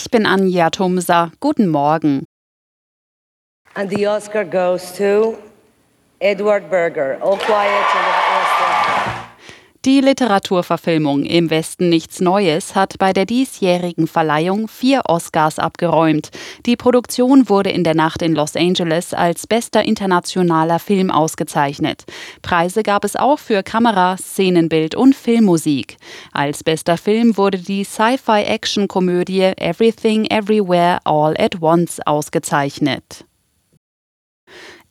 Ich bin Anja Tumsa. Guten Morgen. And the Oscar goes to Edward Berger. All quiet die Literaturverfilmung Im Westen nichts Neues hat bei der diesjährigen Verleihung vier Oscars abgeräumt. Die Produktion wurde in der Nacht in Los Angeles als bester internationaler Film ausgezeichnet. Preise gab es auch für Kamera, Szenenbild und Filmmusik. Als bester Film wurde die Sci-Fi-Action-Komödie Everything Everywhere All at Once ausgezeichnet.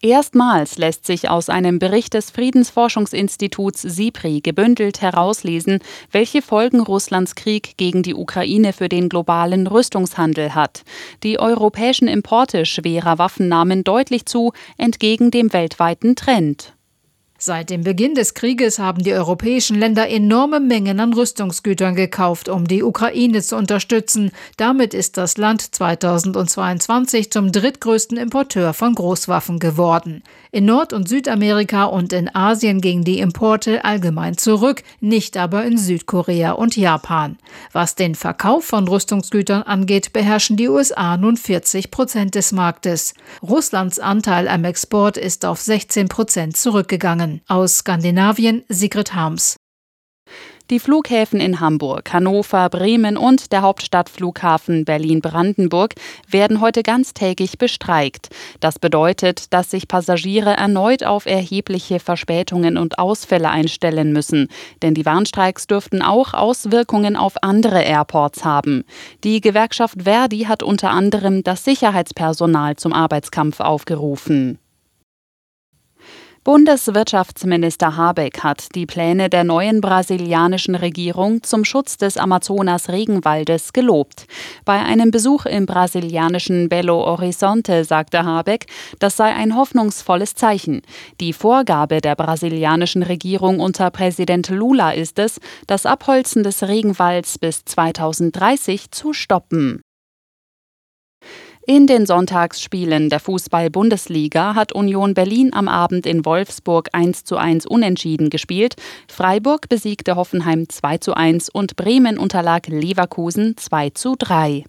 Erstmals lässt sich aus einem Bericht des Friedensforschungsinstituts SIPRI gebündelt herauslesen, welche Folgen Russlands Krieg gegen die Ukraine für den globalen Rüstungshandel hat. Die europäischen Importe schwerer Waffen nahmen deutlich zu, entgegen dem weltweiten Trend. Seit dem Beginn des Krieges haben die europäischen Länder enorme Mengen an Rüstungsgütern gekauft, um die Ukraine zu unterstützen. Damit ist das Land 2022 zum drittgrößten Importeur von Großwaffen geworden. In Nord- und Südamerika und in Asien gingen die Importe allgemein zurück, nicht aber in Südkorea und Japan. Was den Verkauf von Rüstungsgütern angeht, beherrschen die USA nun 40 Prozent des Marktes. Russlands Anteil am Export ist auf 16 Prozent zurückgegangen. Themen aus Skandinavien Sigrid Harms. Die Flughäfen in Hamburg, Hannover, Bremen und der Hauptstadtflughafen Berlin-Brandenburg werden heute ganztägig bestreikt. Das bedeutet, dass sich Passagiere erneut auf erhebliche Verspätungen und Ausfälle einstellen müssen. Denn die Warnstreiks dürften auch Auswirkungen auf andere Airports haben. Die Gewerkschaft Verdi hat unter anderem das Sicherheitspersonal zum Arbeitskampf aufgerufen. Bundeswirtschaftsminister Habeck hat die Pläne der neuen brasilianischen Regierung zum Schutz des Amazonas-Regenwaldes gelobt. Bei einem Besuch im brasilianischen Belo Horizonte sagte Habeck, das sei ein hoffnungsvolles Zeichen. Die Vorgabe der brasilianischen Regierung unter Präsident Lula ist es, das Abholzen des Regenwalds bis 2030 zu stoppen. In den Sonntagsspielen der Fußball-Bundesliga hat Union Berlin am Abend in Wolfsburg 1 zu 1 unentschieden gespielt. Freiburg besiegte Hoffenheim 2 zu 1 und Bremen unterlag Leverkusen 2 zu 3.